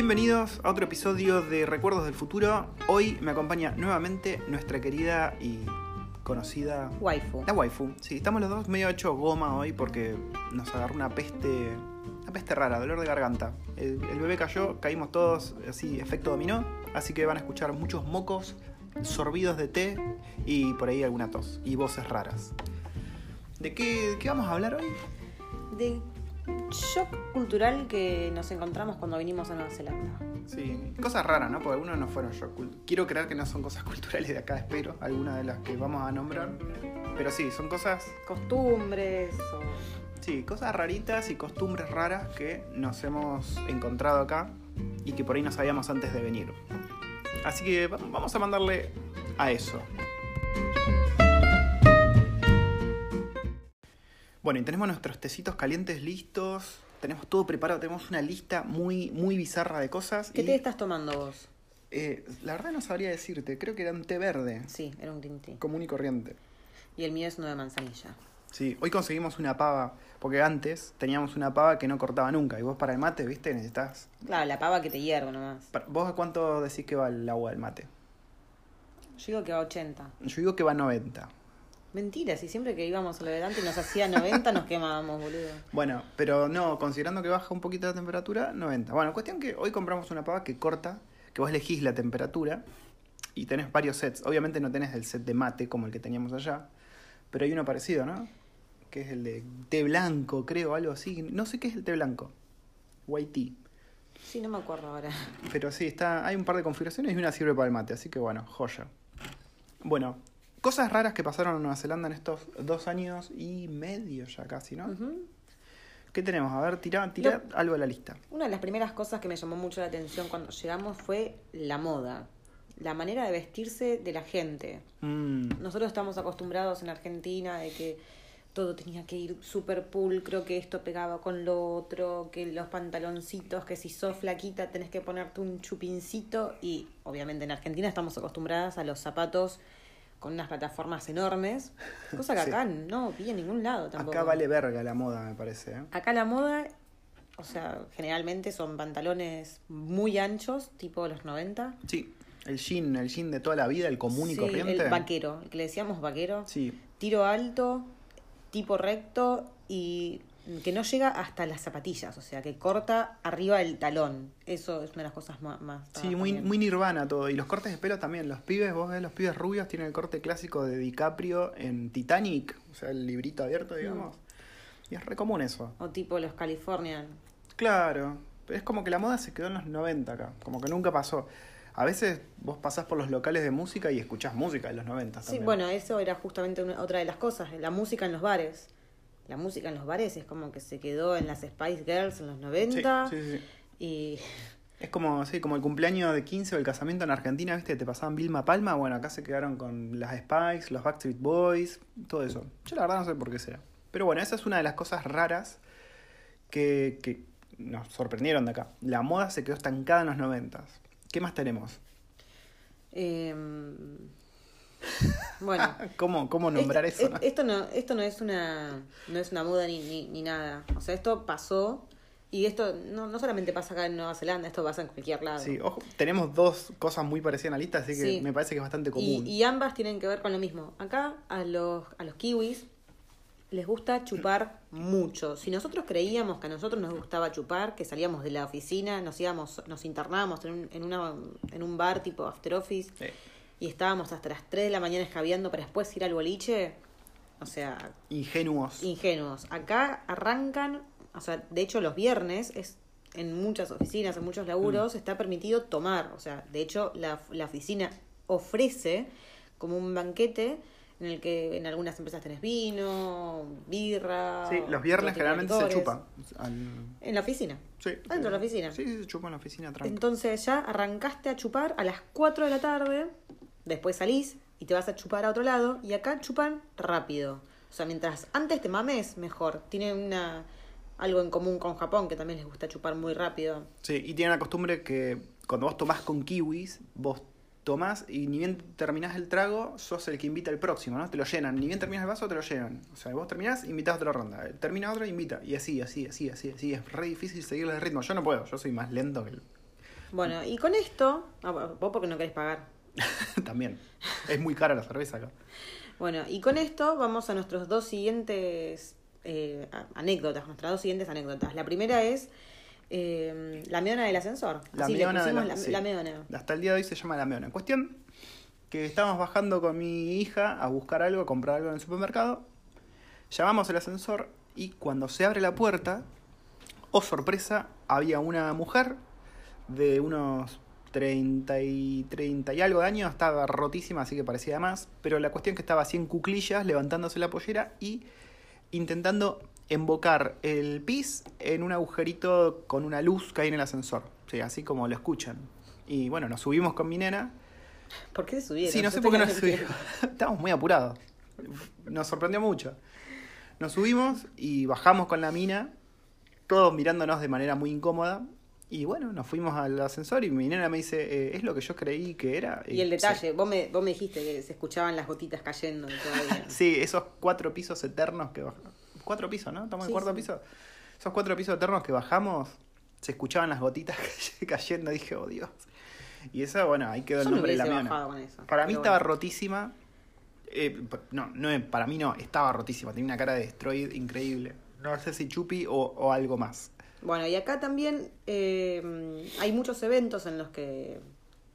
Bienvenidos a otro episodio de Recuerdos del Futuro. Hoy me acompaña nuevamente nuestra querida y conocida Waifu. la waifu. Sí, estamos los dos medio hecho goma hoy porque nos agarró una peste, una peste rara, dolor de garganta. El, el bebé cayó, caímos todos así, efecto dominó, así que van a escuchar muchos mocos, sorbidos de té y por ahí alguna tos y voces raras. ¿De qué, de qué vamos a hablar hoy? De shock cultural que nos encontramos cuando vinimos a Nueva Zelanda. Sí, cosas raras, ¿no? Porque algunos no fueron shock. cult- Quiero creer que no son cosas culturales de acá, espero, algunas de las que vamos a nombrar. Pero sí, son cosas, Costumbres o... sí, cosas raritas y costumbres raras que nos hemos encontrado acá y que por ahí no sabíamos antes de venir. Así que va- vamos a mandarle a eso. Bueno, y tenemos nuestros tecitos calientes listos. Tenemos todo preparado, tenemos una lista muy, muy bizarra de cosas. ¿Qué y- té estás tomando vos? Eh, la verdad no sabría decirte, creo que era un té verde, Sí, era un green tea. común y corriente. Y el mío es uno de manzanilla. Sí, hoy conseguimos una pava, porque antes teníamos una pava que no cortaba nunca, y vos para el mate, viste, necesitas... Claro, la pava que te hierve nomás. ¿Vos a cuánto decís que va el agua del mate? Yo digo que va a 80. Yo digo que va a 90. Mentira, si siempre que íbamos a lo delante y nos hacía 90 nos quemábamos, boludo. Bueno, pero no, considerando que baja un poquito la temperatura, 90. Bueno, cuestión que hoy compramos una pava que corta, que vos elegís la temperatura, y tenés varios sets. Obviamente no tenés el set de mate como el que teníamos allá, pero hay uno parecido, ¿no? Que es el de té blanco, creo, algo así. No sé qué es el té blanco. White tea. Sí, no me acuerdo ahora. Pero sí, está, hay un par de configuraciones y una sirve para el mate, así que bueno, joya. Bueno, cosas raras que pasaron en Nueva Zelanda en estos dos años y medio ya casi, ¿no? ¿Qué tenemos? A ver, tira, tira algo de la lista. Una de las primeras cosas que me llamó mucho la atención cuando llegamos fue la moda. La manera de vestirse de la gente. Mm, Nosotros estamos acostumbrados en Argentina de que todo tenía que ir súper pulcro, que esto pegaba con lo otro, que los pantaloncitos, que si sos flaquita tenés que ponerte un chupincito y obviamente en Argentina estamos acostumbradas a los zapatos con unas plataformas enormes, cosa que Sí. acá no vi en ningún lado tampoco. acá vale verga la moda, me parece. ¿eh? Acá la moda, o sea, generalmente son pantalones muy anchos, tipo los 90. Sí, el jean, el jean de toda la vida, el común y Sí, corriente. el vaquero, el que le decíamos vaquero. Sí, tiro alto, tipo recto y que no llega hasta las zapatillas, o sea, que corta arriba del talón. Eso es una de las cosas más... más sí, muy, muy nirvana todo. Y los cortes de pelo también. Los pibes, vos ves, los pibes rubios tienen el corte clásico de DiCaprio en Titanic, o sea, el librito abierto, digamos. Y es re común eso. O tipo los Californian. Claro, pero es como que la moda se quedó en los 90 acá, como que nunca pasó. A veces vos pasás por los locales de música y escuchás música de los 90 Sí, también. bueno, eso era justamente una- otra de las cosas, la música en los bares. La música en los bares es como que se quedó en las Spice Girls en los Sí, 90 sí, sí. y Es como, sí, como el cumpleaños de 15 o el casamiento en Argentina, ¿viste? Te pasaban Vilma Palma, bueno, acá se quedaron con las Spice, los Backstreet Boys, todo eso. Yo la verdad no sé por qué sea. Pero bueno, esa es una de las cosas raras que, que nos sorprendieron de acá. La moda se quedó estancada en los 90. ¿Qué más tenemos? em, bueno, ¿Cómo, cómo nombrar Esto- eso? no? Esto no, esto no es una, no es una moda ni, ni, ni nada. O sea, esto pasó y esto no, no solamente pasa acá en Nueva Zelanda, esto pasa en cualquier lado. Sí, ojo, tenemos dos cosas muy parecidas en la lista, así que Sí. me parece que es bastante común. y, y ambas tienen que ver con lo mismo. Acá a los, a los kiwis les gusta chupar mucho. Si nosotros creíamos que a nosotros nos gustaba chupar, que salíamos de la oficina, nos íbamos, nos internábamos en un, en una, en un bar tipo after office Sí. Y estábamos hasta las 3 de la mañana escabeando para después ir al boliche, o sea, Ingenuos. ingenuos. Acá arrancan, o sea, de hecho los viernes es en muchas oficinas, en muchos laburos, está permitido tomar. O sea, de hecho la, la oficina ofrece como un banquete en el que en algunas empresas tenés vino, birra. Sí, los viernes generalmente se chupan. Al- En la oficina. Sí. Dentro de la oficina. Sí, sí, se chupa en la oficina tranqui. Entonces ya arrancaste a chupar a las 4 de la tarde, después salís y te vas a chupar a otro lado, y acá chupan rápido. O sea, mientras antes te mames, mejor. Tienen una algo en común con Japón, que también les gusta chupar muy rápido. Sí, y tienen la costumbre que cuando vos tomás con kiwis, vos tomás y ni bien terminás el trago, sos el que invita al próximo, ¿no? Te lo llenan. Ni bien terminas el vaso, te lo llenan. O sea, vos terminás, invitás a otra ronda. Termina otro, invita. Y así, así, así, así, así. Es re difícil seguirle el ritmo. Yo no puedo, yo soy más lento que el, Bueno, y con esto, ah, vos porque no querés pagar. También. Es muy cara la cerveza acá. Bueno, y con esto vamos a nuestros dos siguientes eh, anécdotas, nuestras dos siguientes anécdotas. La primera es eh, la meona del ascensor. La Así meona de la, la, sí. la meona. Hasta el día de hoy se llama la meona. Cuestión que estábamos bajando con mi hija a buscar algo, a comprar algo en el supermercado. Llamamos el ascensor y cuando se abre la puerta, oh sorpresa, había una mujer de unos 30 y, 30 y algo de años, estaba rotísima, así que parecía de más, pero la cuestión es que estaba así en cuclillas, levantándose la pollera y intentando embocar el pis en un agujerito con una luz que hay en el ascensor, sí, así como lo escuchan. Y bueno, nos subimos con mi nena. ¿Por qué se subieron? Sí, no Yo sé por qué nos subimos. Estábamos muy apurados. Nos sorprendió mucho. Nos subimos y bajamos con la mina, todos mirándonos de manera muy incómoda. Y bueno, nos fuimos al ascensor y mi nena me dice, eh, es lo que yo creí que era. Y el sí. detalle, vos, me, vos me dijiste que se escuchaban las gotitas cayendo todavía. Sí, esos cuatro pisos eternos que bajamos. Cuatro pisos, ¿no? Estamos en Sí, cuarto sí. piso. Esos cuatro pisos eternos que bajamos, se escuchaban las gotitas cayendo. Dije, oh Dios. Y eso, bueno, ahí quedó el no nombre de la. Para mí estaba bueno. rotísima. Eh, no, no, para mí no, estaba rotísima. Tenía una cara de destroyed increíble. No sé si chupi o, o algo más. Bueno, y acá también eh, hay muchos eventos en los que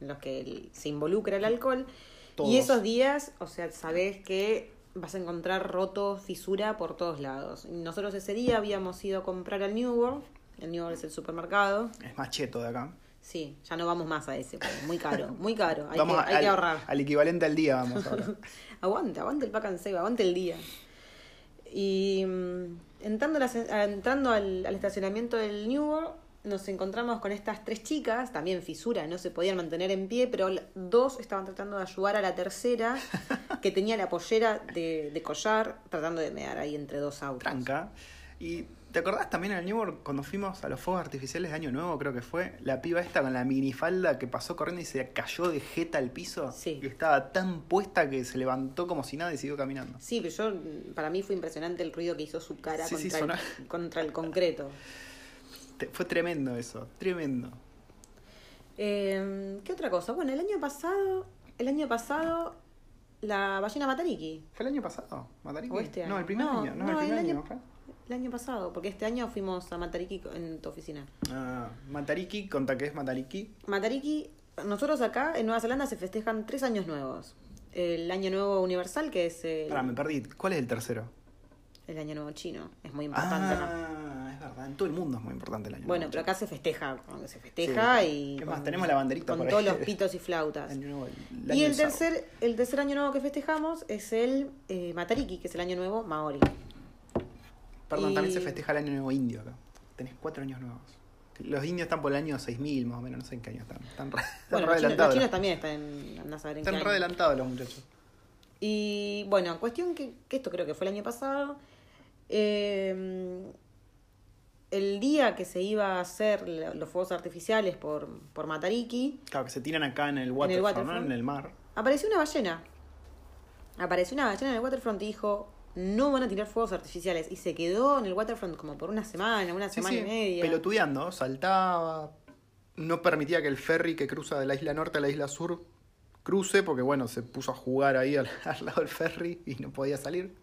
en los que se involucra el alcohol. Todos. Y esos días, o sea, sabés que vas a encontrar roto, fisura por todos lados. Nosotros ese día habíamos ido a comprar al New World. El New World es el supermercado. Es más cheto de acá. Sí, ya no vamos más a ese, muy caro, muy caro. Hay, Vamos que, a- hay al, que ahorrar. al equivalente al día vamos ahora. Aguante, aguante el pack and save, aguante el día. Y mm, entrando, la- entrando al, al estacionamiento del New World, nos encontramos con estas tres chicas, también fisura, no se podían mantener en pie, pero dos estaban tratando de ayudar a la tercera, que tenía la pollera de, de collar, tratando de mear ahí entre dos autos. Tranca. Y ¿te acordás también en el New York cuando fuimos a los fuegos artificiales de Año Nuevo, creo que fue? La piba esta con la minifalda que pasó corriendo y se cayó de jeta al piso. Sí. Y estaba tan puesta que se levantó como si nada y siguió caminando. Sí, pero yo, para mí fue impresionante el ruido que hizo su cara Sí, sí, contra, sonó- el, contra el concreto. Fue tremendo eso, tremendo. Eh, ¿Qué otra cosa? Bueno, el año pasado, el año pasado, la ballena Matariki. ¿Fue el año pasado? ¿Matariki? ¿O este No, año? el primer No, año. No, no, el primer el año. año-. El año pasado, porque este año fuimos a Matariki en tu oficina. Ah, Matariki, conta que es Matariki. Matariki, nosotros acá en Nueva Zelanda se festejan tres años nuevos. El año nuevo universal, que es el, Pará, me perdí. ¿Cuál es el tercero? el año nuevo chino. Es muy importante, ¿no? ah, es verdad. En todo el mundo es muy importante el año Bueno, nuevo, pero chico. acá se festeja, como se festeja Sí. y... Es más, con- tenemos la banderita Con por ahí. todos los pitos y flautas. Año nuevo, Y año el tercer, el tercer año nuevo que festejamos es el eh, Matariki, que es el año nuevo Maori. Perdón, también se festeja el año nuevo indio acá. Tenés cuatro años nuevos. Los indios están por el año 6000 más o menos, no sé en qué año están. Están re, están Bueno, re los chinos, los adelantados. chinos también están en, a saber en qué Están re año. adelantados los muchachos. Y bueno, cuestión que, que esto creo que fue el año pasado. eh, el día que se iba a hacer los fuegos artificiales por, por Matariki, Claro, que se tiran acá en el waterfront, ¿no? waterfront. En el mar. apareció una ballena. Apareció una ballena en el waterfront y dijo, no van a tirar fuegos artificiales. Y se quedó en el waterfront como por una semana, una Sí, semana sí, y media. pelotudeando, saltaba, no permitía que el ferry que cruza de la isla norte a la isla sur cruce, porque bueno, se puso a jugar ahí al, al lado del ferry y no podía salir.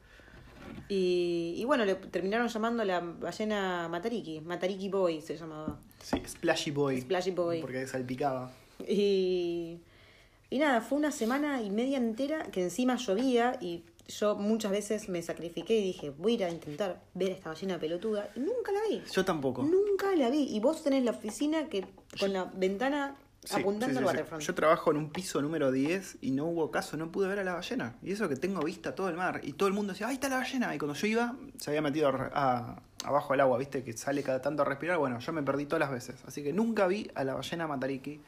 Y, y bueno, le terminaron llamando la ballena Matariki. Matariki Boy se llamaba. Sí, Splashy Boy. Splashy Boy. Porque salpicaba. Y, y nada, fue una semana y media entera que encima llovía y yo muchas veces me sacrifiqué y dije, voy a ir a intentar ver a esta ballena pelotuda. Y nunca la vi. Yo tampoco. Nunca la vi. Y vos tenés la oficina que con la ventana Sí, apuntando sí, al sí, waterfront. Yo trabajo en un piso número 10 y no hubo caso, no pude ver a la ballena. Y eso que tengo vista a todo el mar. Y todo el mundo decía, ahí está la ballena. Y cuando yo iba, se había metido a- a- abajo del agua, viste, que sale cada tanto a respirar. Bueno, yo me perdí todas las veces. Así que nunca vi a la ballena Matariki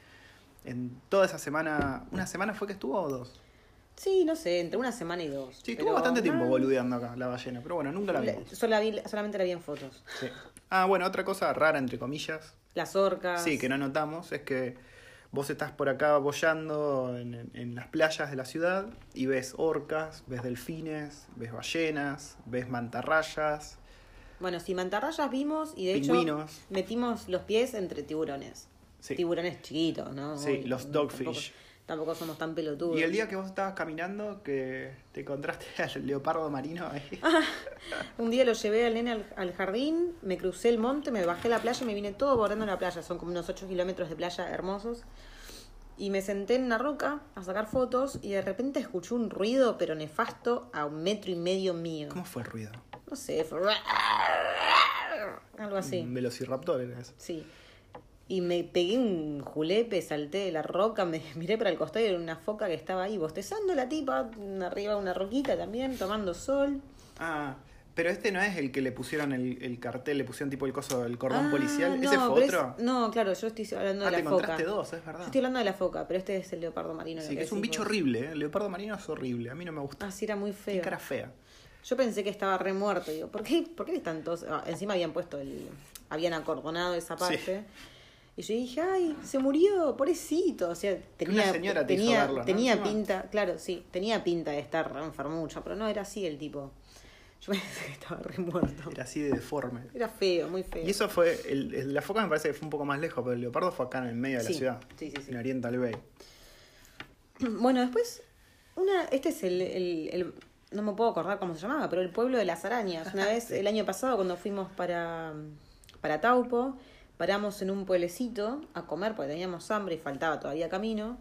en toda esa semana. ¿Una semana fue que estuvo o dos? Sí, no sé, entre una semana y dos. Sí, estuvo bastante tiempo boludeando acá la ballena. Pero bueno, nunca la vimos. vi- solamente la vi en fotos. Sí. Ah, bueno, otra cosa rara, entre comillas, Las orcas. Sí, que no notamos es que vos estás por acá boyando en, en- las playas de la ciudad y ves orcas, ves delfines, ves ballenas, ves mantarrayas, Bueno, sí, mantarrayas vimos y de hecho metimos los pies entre tiburones. Sí. tiburones chiquitos, ¿no? Sí, los dogfish. Tampoco, tampoco somos tan pelotudos. Y el día que vos estabas caminando, que te encontraste al leopardo marino ahí. Un día lo llevé al nene al, al jardín, me crucé el monte, me bajé a la playa y me vine todo bordeando la playa. Son como unos 8 kilómetros de playa hermosos. Y me senté en una roca a sacar fotos y de repente escuché un ruido, pero nefasto, a un metro y medio mío. ¿Cómo fue el ruido? No sé, fue... Algo así. Un velociraptor era eso. Sí. Y me pegué un julepe, salté de la roca, me miré para el costado y era una foca que estaba ahí bostezando la tipa, arriba una roquita también, tomando sol. Ah, pero este no es el que le pusieron el, el cartel, le pusieron tipo el coso, el cordón Ah, policial. no, ¿Ese fue es- otro? no, claro, yo estoy hablando ah, de te la foca. encontraste dos, es verdad. Yo estoy hablando de la foca, pero este es el leopardo marino. Sí, que es un bicho vos. horrible, ¿eh? El leopardo marino es horrible, a mí no me gusta. Ah, sí, era muy Qué feo. cara fea. Yo pensé que estaba re muerto. Digo, ¿por qué, ¿por qué están todos? ah, encima habían puesto el. Habían acordonado esa Sí. Y yo dije, ay, se murió, pobrecito. O sea, tenía, una señora te tenía, verlo, ¿no? tenía pinta, claro, sí, tenía pinta de estar re enfermucho, pero no era así el tipo. Yo pensé que estaba re muerto. Era así de deforme. Era feo, muy feo. Y eso fue, el, el- la foca me parece que fue un poco más lejos, pero el leopardo fue acá en el medio de la ciudad. sí, sí, sí. En Oriental Bay. Bueno, después, una, este es el, el- el- no me puedo acordar cómo se llamaba, pero el pueblo de las arañas. Una vez, el año pasado, cuando fuimos para, para Taupo, paramos en un pueblecito a comer porque teníamos hambre y faltaba todavía camino.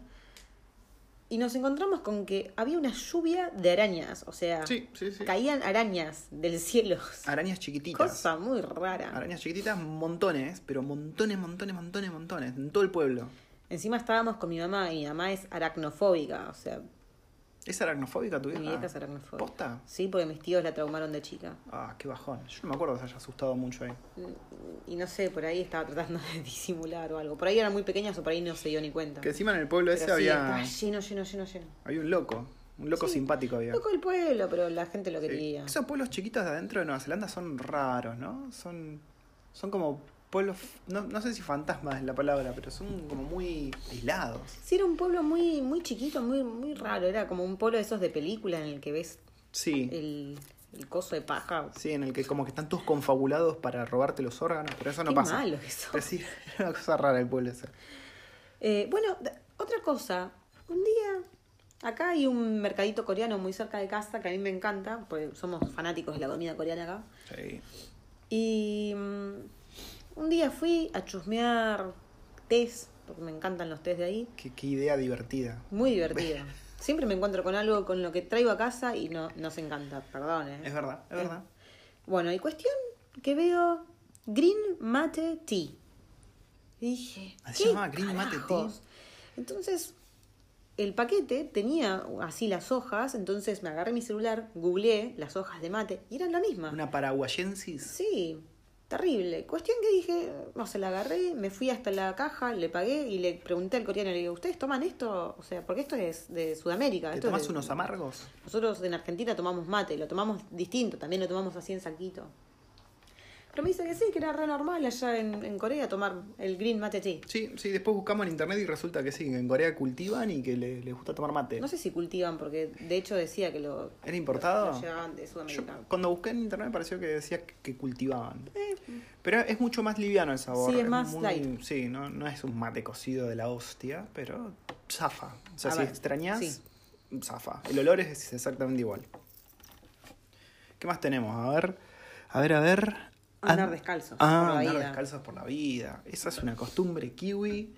Y nos encontramos con que había una lluvia de arañas, o sea, Sí, sí, sí. caían arañas del cielo. Arañas chiquititas. Cosa muy rara. Arañas chiquititas, montones, pero montones, montones, montones, montones, en todo el pueblo. Encima estábamos con mi mamá y mi mamá es aracnofóbica, o sea, ¿Es aracnofóbica tu mi vieja? vieja es aracnofóbica. ¿Posta? Sí, porque mis tíos la traumaron de chica. Ah, qué bajón. Yo no me acuerdo que se haya asustado mucho ahí. Y no sé, por ahí estaba tratando de disimular o algo. Por ahí eran muy pequeñas o por ahí no se dio ni cuenta. Que encima en el pueblo ese había, lleno, lleno, lleno, lleno. había un loco. Un loco Sí, simpático había. Loco el pueblo, pero la gente lo Sí. quería. Esos pueblos chiquitos de adentro de Nueva Zelanda son raros, ¿no? Son, son como pueblos, no, no sé si fantasmas es la palabra, pero son como muy aislados. Sí, era un pueblo muy, muy chiquito, muy, muy raro. Era como un pueblo de esos de película en el que ves Sí, el, el coso de paja. sí, en el que como que están todos confabulados para robarte los órganos, pero eso no Qué pasa. malo que son. Pero sí, era una cosa rara el pueblo ese. Eh, bueno, otra cosa. Un día, acá hay un mercadito coreano muy cerca de casa que a mí me encanta, porque somos fanáticos de la comida coreana acá. Sí. Y mm, un día fui a chusmear tés, porque me encantan los tés de ahí. Qué, qué idea divertida. Muy divertido. Siempre me encuentro con algo con lo que traigo a casa y no nos encanta, perdón. ¿eh? Es verdad, es Eh, verdad. Bueno, y cuestión que veo Green Mate Tea. Y dije, Ah, se ¿qué llamaba Green Mate carajos? Entonces, el paquete tenía así las hojas, entonces me agarré mi celular, googleé las hojas de mate y eran la misma. Una paraguayensis. Sí, terrible. Cuestión que dije, no se la agarré, me fui hasta la caja, le pagué y le pregunté al coreano, le digo, ¿ustedes toman esto? O sea, porque esto es de Sudamérica. ¿Te esto es tomás de- unos amargos? Nosotros en Argentina tomamos mate, lo tomamos distinto, también lo tomamos así en saquito. Pero me dice que sí, que era re normal allá en, en Corea tomar el green mate tea. Sí, sí, después buscamos en internet y resulta que sí, que en Corea cultivan y que le- les gusta tomar mate. No sé si cultivan, porque de hecho decía que lo, ¿Era importado? lo llevaban de Yo, Sudamérica. cuando busqué en internet me pareció que decía que, cultivaban. Pero es mucho más liviano el sabor. Eh. Sí, es más light. Sí, no, no es un mate cocido de la hostia, pero zafa. O sea, A si ver, extrañas, sí. zafa. El olor es exactamente igual. ¿Qué más tenemos? A ver, a ver, a ver. Andar An- descalzos Ah, por la andar vida. descalzos por la vida. Esa es una costumbre kiwi.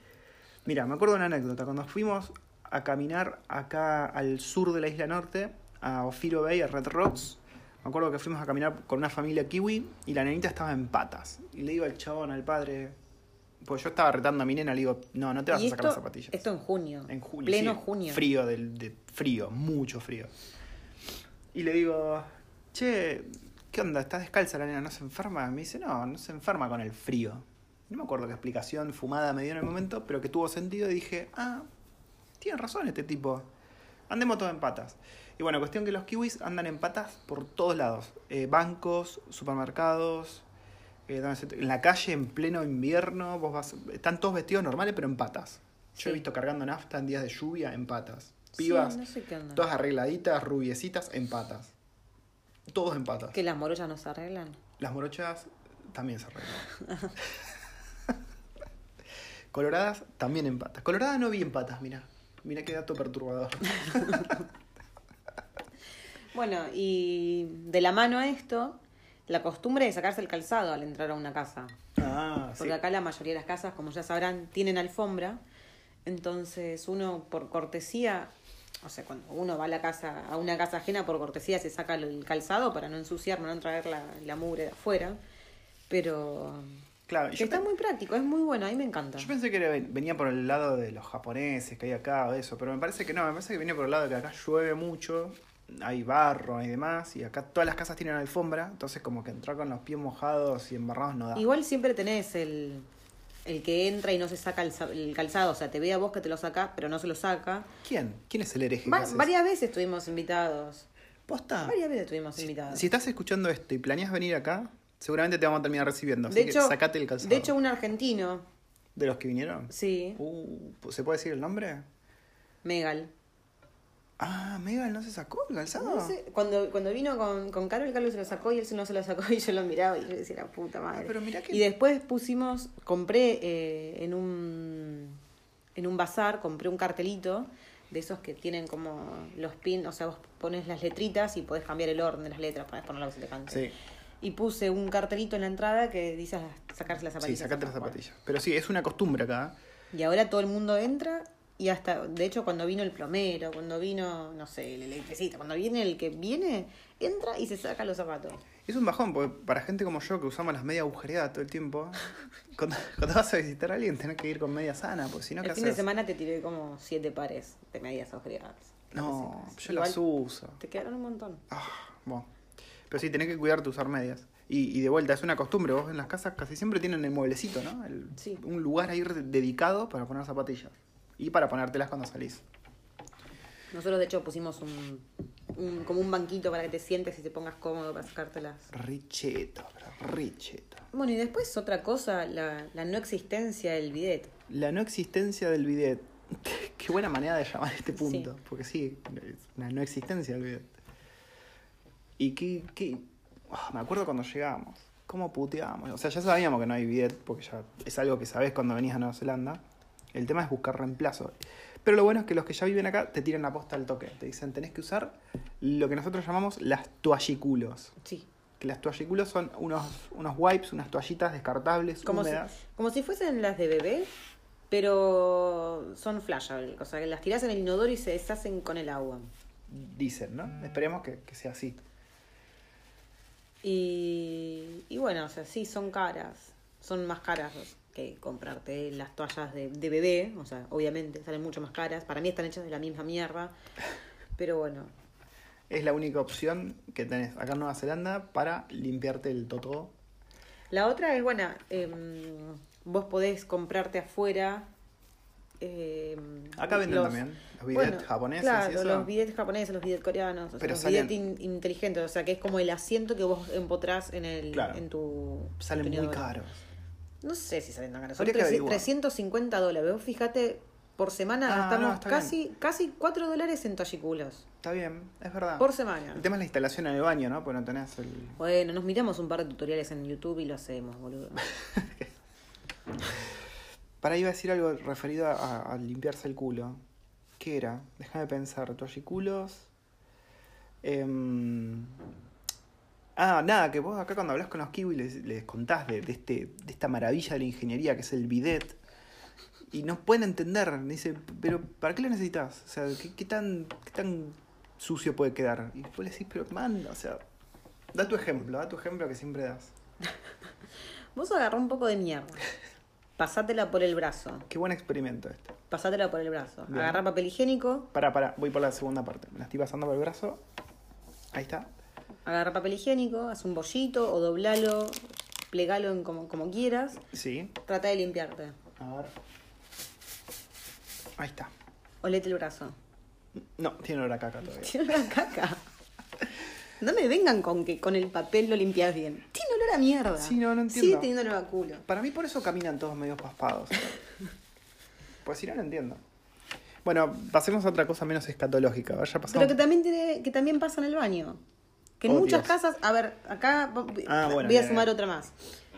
Mira, me acuerdo de una anécdota. Cuando fuimos a caminar acá al sur de la isla norte, a Ofiro Bay, a Red Rocks, me acuerdo que fuimos a caminar con una familia kiwi y la nenita estaba en patas. Y le digo al chabón, al padre, pues yo estaba retando a mi nena, le digo, no, no te vas a sacar esto, las zapatillas. esto en junio. En junio. Pleno sí, junio. Frío, del, de frío, mucho frío. Y le digo, che, ¿qué onda? ¿Estás descalza la nena? ¿No se enferma? Me dice, no, no se enferma con el frío. No me acuerdo qué explicación fumada me dio en el momento, pero que tuvo sentido y dije, ah, tiene razón este tipo. Andemos todos en patas. Y bueno, cuestión que los kiwis andan en patas por todos lados. Eh, bancos, supermercados, eh, en la calle en pleno invierno, vos vas, están todos vestidos normales pero en patas. Yo Sí. he visto cargando nafta en días de lluvia en patas. Sí, Pibas, no sé todas arregladitas, rubiecitas, en patas. Todos en patas. Que las morollas no se arreglan. Las morochas también se arreglan. Coloradas también en patas. Coloradas no vi en patas, mira. Mira qué dato perturbador. Bueno, y de la mano a esto, la costumbre de sacarse el calzado al entrar a una casa. Ah, sí. Porque acá la mayoría de las casas, como ya sabrán, tienen alfombra. Entonces uno por cortesía, o sea, cuando uno va a la casa, a una casa ajena por cortesía se saca el calzado para no ensuciar, no traer la, la mugre de afuera. Pero Claro, que yo, está muy práctico, es muy bueno, a mí me encanta. yo pensé que era- venía por el lado de los japoneses que hay acá o eso, pero me parece que no, me parece que viene por el lado de que acá llueve mucho, hay barro y demás, y acá todas las casas tienen alfombra, entonces como que entrar con los pies mojados y embarrados no da. Igual siempre tenés el, el que entra y no se saca el, calzado, o sea, te ve a vos que te lo saca, pero no se lo saca. ¿Quién? ¿Quién es el hereje? Va- que varias veces estuvimos invitados. ¿Posta? Varias veces estuvimos invitados. Si estás escuchando esto y planeas venir acá, seguramente te vamos a terminar recibiendo. Así de que hecho, sacate el calzado. de hecho, un argentino, ¿De los que vinieron? sí, Uh, ¿Se puede decir el nombre? Megal. Ah, Megal no se sacó el calzado. No sé, cuando, cuando vino con, con Carol, Carlos se lo sacó y él no se lo sacó y yo lo miraba y yo decía, la puta madre. Ah, pero mirá que- Y después pusimos, compré eh, en un en un bazar, compré un cartelito de esos que tienen como los pins, o sea, vos pones las letritas y podés cambiar el orden de las letras, podés ponerlo que se te cante. Sí, Y puse un cartelito en la entrada que dice sacarse las sí, zapatillas. sacate las Bueno. zapatillas. Pero sí, es una costumbre acá. Y ahora todo el mundo entra y hasta, de hecho, cuando vino el plomero, cuando vino, no sé, el electricista, cuando viene el que viene, entra y se saca los zapatos. Es un bajón, porque para gente como yo que usamos las medias agujereadas todo el tiempo, cuando, cuando vas a visitar a alguien tenés que ir con media sana, porque si no, ¿qué el fin de semana te tiré como siete pares de medias agujereadas. No, yo Igual las uso. Te quedaron un montón. Ah, bueno. Pero sí, tenés que cuidarte usar medias. Y, y de vuelta, es una costumbre. Vos en las casas casi siempre tienen el mueblecito, ¿no? El- Sí. Un lugar ahí dedicado para poner zapatillas. Y para ponértelas cuando salís. Nosotros, de hecho, pusimos un, un- como un banquito para que te sientes y te pongas cómodo para sacártelas. Richeto, pero richeto. Bueno, y después otra cosa, la, la no existencia del bidet. La no existencia del bidet. Qué buena manera de llamar este punto. Sí. Porque sí, una no existencia del bidet. Y qué. qué ah, me acuerdo cuando llegábamos. ¿Cómo puteábamos? O sea, ya sabíamos que no hay bidet, porque ya es algo que sabés cuando venís a Nueva Zelanda. El tema es buscar reemplazo. Pero lo bueno es que los que ya viven acá te tiran la posta al toque. Te dicen, tenés que usar lo que nosotros llamamos las toalliculos. Sí. Que las toalliculos son unos, unos wipes, unas toallitas descartables, Como si, húmedas. como si fuesen las de bebé, pero son flashable. O sea, que las tirás en el inodoro y se deshacen con el agua. Dicen, ¿no? Esperemos que, que sea así. Y, y bueno, o sea, sí, son caras. Son más caras que comprarte las toallas de, de bebé. O sea, obviamente salen mucho más caras. Para mí están hechas de la misma mierda. Pero bueno, Es la única opción que tenés acá en Nueva Zelanda para limpiarte el totó. La otra es, bueno, em, vos podés comprarte afuera. em, Acá venden los- también los bidets bueno, japoneses Claro, y eso. los bidets japoneses, los bidets coreanos, o sea, los bidets in- inteligentes, o sea, que es como el asiento que vos empotrás en, el, Claro. en tu. Salen tu muy caros. No sé si salen tan caros. Son Habría que 300 averiguar. 350 dólares. Vos fíjate, por semana Ah, gastamos no, casi, casi 4 dólares en talliculos. Está bien, es verdad. Por semana. El tema es la instalación en el baño, ¿no? Porque no tenés el... Bueno, nos miramos un par de tutoriales en YouTube y lo hacemos, boludo. Para iba a decir algo referido a, a limpiarse el culo. ¿Qué era? Déjame pensar. Toalliculos. Em, Ah, nada, que vos acá cuando hablas con los kiwis les, les contás de, de este, de esta maravilla de la ingeniería que es el bidet. Y no pueden entender. Dice, pero ¿para qué lo necesitas? O sea, ¿qué, qué tan, qué tan sucio puede quedar? Y vos le decís, pero man, o sea, da tu ejemplo, da tu ejemplo que siempre das. Vos agarrá un poco de mierda. Pasátela por el brazo. Qué buen experimento este. Pasátela por el brazo. Bien. Agarrá papel higiénico. Para, para, voy por la segunda parte. Me la estoy pasando por el brazo. Ahí está. Agarra papel higiénico, haz un bollito o doblalo, plegalo en como, como quieras. Sí. Trata de limpiarte. A ver. Ahí está. Olete el brazo. No, tiene olor a caca todavía. Tiene olor a caca. No me vengan con que con el papel lo limpias bien. Tiene olor a mierda. Sí, no, no entiendo. Sigue teniendo olor a culo. Para mí por eso caminan todos medio paspados. Pues si no, no entiendo. Bueno, pasemos a otra cosa menos escatológica. Vaya pasando. Pero que también tiene, que también pasa en el baño. Que en Oh, muchas Dios. casas, a ver, acá voy Ah, bueno, voy a sumar bien. otra más.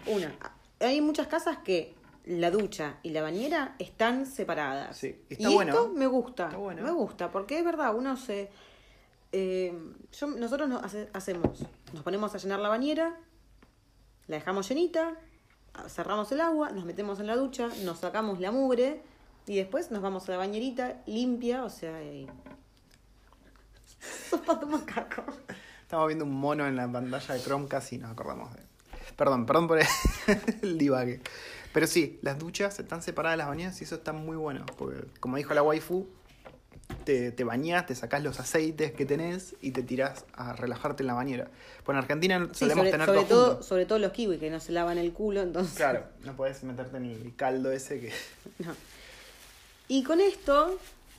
Una, hay muchas casas que la ducha y la bañera están separadas. Sí, está y bueno. esto me gusta, Está bueno. me gusta, porque es verdad, uno se... eh, yo, nosotros nos hace- hacemos, nos ponemos a llenar la bañera, la dejamos llenita, cerramos el agua, nos metemos en la ducha, nos sacamos la mugre y después nos vamos a la bañerita limpia, o sea... eh, Sos pato macaco. Estamos viendo un mono en la pantalla de Chromecast y nos acordamos de. Perdón, perdón por el, divague. Pero sí, las duchas están separadas de las bañeras y eso está muy bueno. Porque, como dijo la waifu, te, te bañás, te sacás los aceites que tenés y te tirás a relajarte en la bañera. Pues en Argentina Sí, solemos sobre, tener sobre todo, todo, junto. sobre todo los kiwis que no se lavan el culo, entonces. Claro, no podés meterte en el caldo ese que. No. Y con esto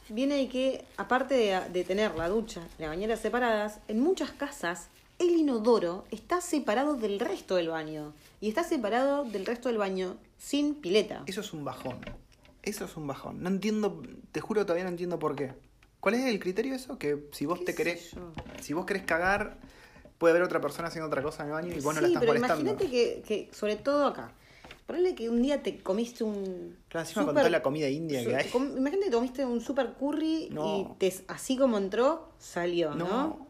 viene que, aparte de, de tener la ducha y la bañera separadas, en muchas casas el inodoro está separado del resto del baño. Y está separado del resto del baño sin pileta. Eso es un bajón. Eso es un bajón. No entiendo, te juro todavía no entiendo por qué. ¿Cuál es el criterio de eso? Que si vos ¿Qué te querés, si vos querés cagar, puede haber otra persona haciendo otra cosa en el baño y vos no la estás pero molestando. imagínate que, que, sobre todo acá, ponele que un día te comiste un. Claro, encima con super- toda la comida india que hay. com- Imagínate que comiste un super curry No. y te, así como entró, salió, ¿no? No,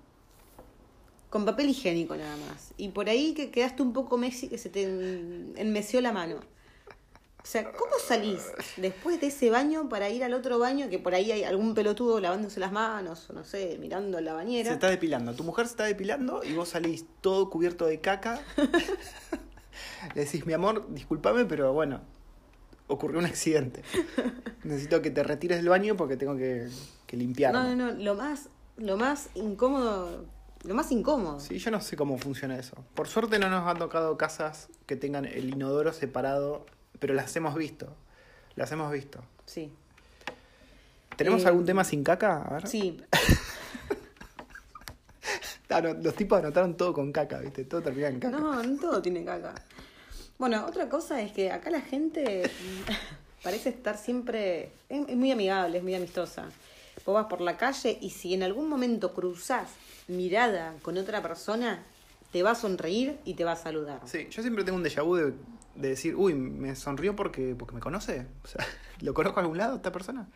Con papel higiénico nada más. Y por ahí que quedaste un poco Messi que se te en- enmeció la mano. O sea, ¿cómo salís después de ese baño para ir al otro baño que por ahí hay algún pelotudo lavándose las manos o no sé, mirando la se bañera? está depilando. Tu mujer se está depilando y vos salís todo cubierto de caca. Le decís, mi amor, discúlpame, pero bueno, ocurrió un accidente. Necesito que te retires del baño porque tengo que, que limpiar. No, no, no, lo más, lo más incómodo, lo más incómodo. Sí, yo no sé cómo funciona eso. Por suerte no nos han tocado casas que tengan el inodoro separado, pero las hemos visto. Las hemos visto. Sí. ¿Tenemos Eh, algún tema sin caca? A ver. Sí, Ah, no, los tipos anotaron todo con caca, ¿viste? Todo termina en caca. No, no todo tiene caca. Bueno, otra cosa es que acá la gente parece estar siempre. Es, muy amigable, es muy amistosa. Vos vas por la calle y si en algún momento cruzás mirada con otra persona, te va a sonreír y te va a saludar. Sí, yo siempre tengo un déjà vu de, de decir, uy, me sonrió porque, porque me conoce. O sea, ¿lo conozco a algún lado esta persona?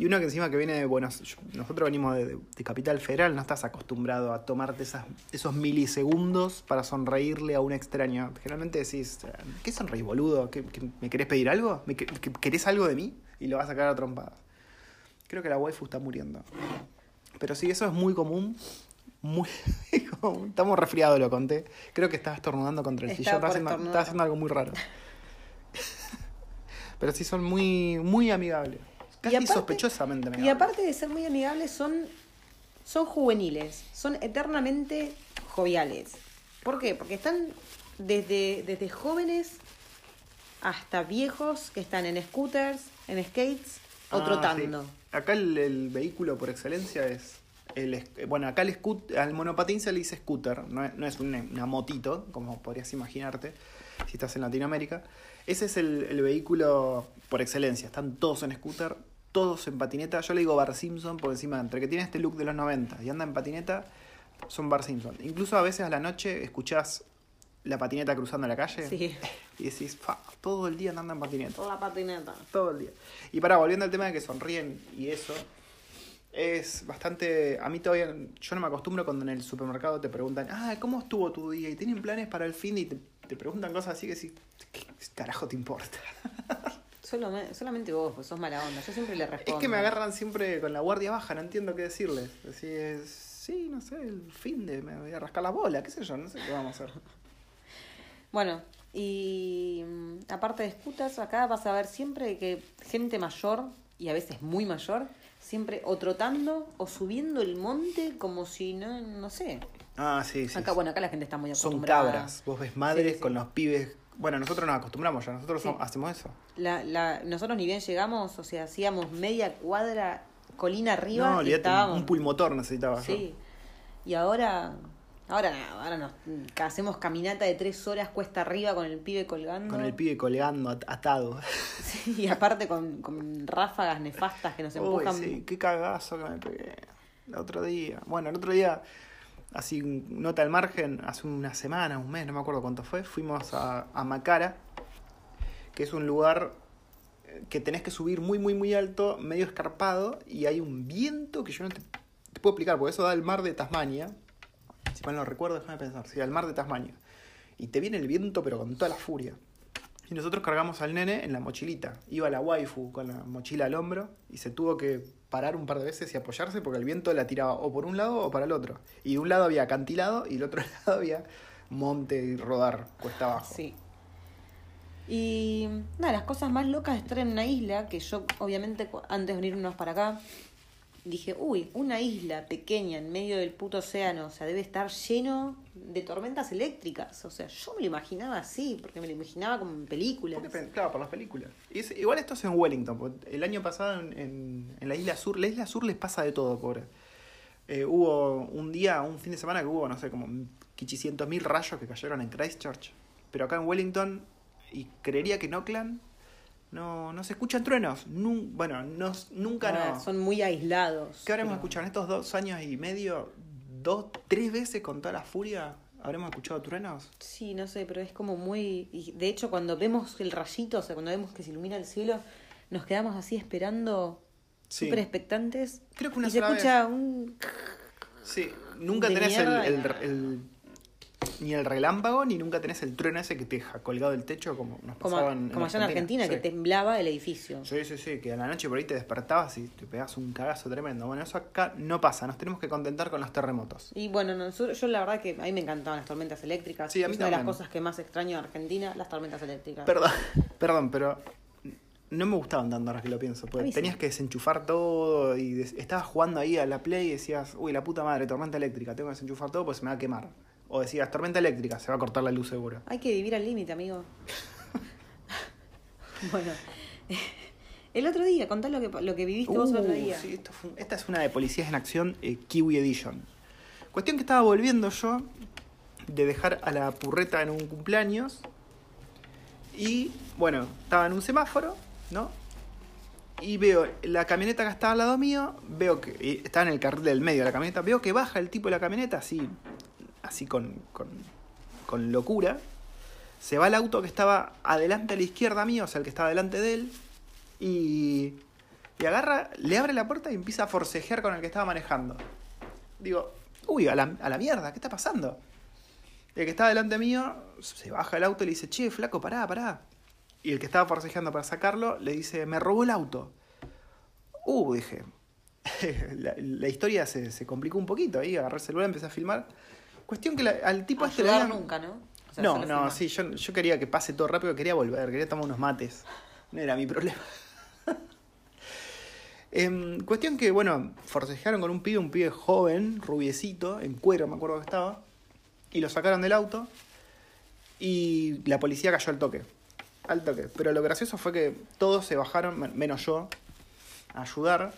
Y uno que encima que viene de Buenos nosotros venimos de, Capital Federal, no estás acostumbrado a tomarte esas, esos milisegundos para sonreírle a un extraño. Generalmente decís, ¿qué sonreís, boludo? ¿Qué, qué- me querés pedir algo? ¿Me que- ¿Querés algo de mí? Y lo vas a sacar a trompadas. Creo que la waifu está muriendo. Pero sí, eso es muy común. Muy común. Estamos resfriados, lo conté. Creo que estaba estornudando contra el sillón. Estaba haciendo algo muy raro. Pero sí son muy, muy amigables. Casi aparte- sospechosamente Y aparte de ser muy amigables, son, son juveniles, son eternamente joviales. ¿Por qué? Porque están desde, desde jóvenes hasta viejos que están en scooters, en skates o Ah, trotando. sí. Acá el, el vehículo por excelencia es. El, bueno, acá el scoot, al monopatín se le dice scooter, no es, no es una, una motito, como podrías imaginarte si estás en Latinoamérica. Ese es el, el vehículo por excelencia. Están todos en scooter, todos en patineta. Yo le digo Bar Simpson porque encima, entre que tiene este look de los 90 y anda en patineta, son Bar Simpson. Incluso a veces a la noche escuchás la patineta cruzando la calle Sí. y decís, "Fa, todo el día andan en patineta La patineta. todo el día. Y para volviendo al tema de que sonríen y eso, es bastante. A mí todavía. Yo no me acostumbro cuando en el supermercado te preguntan, ah, ¿cómo estuvo tu día? Y tienen planes para el fin y te, te preguntan cosas así que sí, ¿qué carajo te importa? Solo, solamente vos, pues sos mala onda. Yo siempre le respondo. Es que me agarran siempre con la guardia baja, no entiendo qué decirles. Así es, sí, no sé, el fin de me voy a rascar la bola, qué sé yo, no sé qué vamos a hacer. Bueno, y mm, aparte de scooters, acá vas a ver siempre que gente mayor, y a veces muy mayor, siempre o trotando o subiendo el monte como si no, no sé. Ah, sí, sí. Acá, bueno, acá la gente está muy Son acostumbrada. cabras. Vos ves madres Sí, sí. con los pibes. Bueno, nosotros nos acostumbramos ya, nosotros Sí. somos- hacemos eso. La, la, nosotros ni bien llegamos, o sea, hacíamos media cuadra colina arriba no, y estábamos... un pulmotor necesitaba yo. Sí. Y ahora, ahora ahora nos hacemos caminata de tres horas cuesta arriba con el pibe colgando. Con el pibe colgando, at- atado. Sí, y aparte con, con ráfagas nefastas que nos Uy, empujan. sí, qué cagazo que me pegué. El otro día. Bueno, el otro día, así, nota al margen, hace una semana, un mes, no me acuerdo cuánto fue, fuimos a, Macara, que es un lugar eh, que tenés que subir muy, muy, muy alto, medio escarpado, y hay un viento que yo no te, te puedo explicar, porque eso da al mar de Tasmania. Si mal no recuerdo, déjame pensar, sí, al mar de Tasmania. Y te viene el viento, pero con toda la furia. Y nosotros cargamos al nene en la mochilita. Iba la waifu con la mochila al hombro y se tuvo que parar un par de veces y apoyarse porque el viento la tiraba o por un lado o para el otro. Y de un lado había acantilado y del otro lado había monte y rodar cuesta abajo. Sí. Y nada, las cosas más locas de estar en una isla, que yo obviamente antes de venirnos para acá, dije, uy, una isla pequeña en medio del puto océano, o sea, debe estar lleno de tormentas eléctricas. O sea, yo me lo imaginaba así, porque me lo imaginaba como en películas. Claro, por las películas. Y igual esto es en Wellington. El año pasado en, en- en la isla sur, la isla sur les pasa de todo, pobre. Eh, hubo un día, un fin de semana que hubo, no sé, como 500 mil rayos que cayeron en Christchurch. Pero acá en Wellington, y creería que en Auckland, no, no se escuchan truenos. Nun- bueno, no, nunca Ah, no. Son muy aislados. ¿Qué habremos pero- escuchado en estos dos años y medio? Dos, tres veces con toda la furia. ¿Habremos escuchado truenos? Sí, no sé, pero es como muy... y de hecho, cuando vemos el rayito, o sea, cuando vemos que se ilumina el cielo, nos quedamos así esperando, Sí. súper expectantes. Creo que una y se sola escucha un... Sí, nunca tenés el, mierda. el- el- ni el relámpago, ni nunca tenés el trueno ese que te deja colgado del techo como nos Como, pasaba en, como allá en Argentina, Sí. que temblaba el edificio. Sí, sí, sí, que a la noche por ahí te despertabas y te pegabas un cagazo tremendo. Bueno, eso acá no pasa, nos tenemos que contentar con los terremotos. Y bueno, no, yo, la verdad que a mí me encantaban las tormentas eléctricas. Sí, a mí es una de las cosas que más extraño de Argentina, las tormentas eléctricas. Perdón, perdón, pero no me gustaban tanto ahora que lo pienso. Porque sí. tenías que desenchufar todo y des- estabas jugando ahí a la Play y decías, uy, la puta madre, tormenta eléctrica, tengo que desenchufar todo pues se me va a quemar. O decías, tormenta eléctrica, se va a cortar la luz seguro. Hay que vivir al límite, amigo. bueno, el otro día, contá lo que, lo que viviste vos el otro Uh, día. sí, esto fue- esta es una de Policías en Acción eh, Kiwi Edition. Cuestión que estaba volviendo yo de dejar a la purreta en un cumpleaños. Y bueno, estaba en un semáforo, ¿no? Y veo la camioneta que estaba al lado mío, veo que y estaba en el carril del medio de la camioneta, veo que baja el tipo de la camioneta así, así con, con, con locura. Se va el auto que estaba adelante a la izquierda mío, o sea, el que estaba delante de él, y, y agarra, le abre la puerta y empieza a forcejear con el que estaba manejando. Digo, uy, a la, a la mierda, ¿qué está pasando? El que estaba delante mío se baja el auto y le dice, che, flaco, pará, pará. Y el que estaba forcejeando para sacarlo le dice, me robó el auto. Uh, dije. la, historia se, se complicó un poquito ahí, agarré el celular, empecé a filmar. Cuestión que la- al tipo este le habían- nunca, ¿no? O sea, no, no, sí, yo, yo quería que pase todo rápido, quería volver, quería tomar unos mates. No era mi problema. Em, cuestión que, bueno, forcejearon con un pibe, un pibe joven, rubiecito, en cuero, me acuerdo que estaba, y lo sacaron del auto, y la policía cayó al toque. Al toque. Pero lo gracioso fue que todos se bajaron, men- menos yo, a ayudar.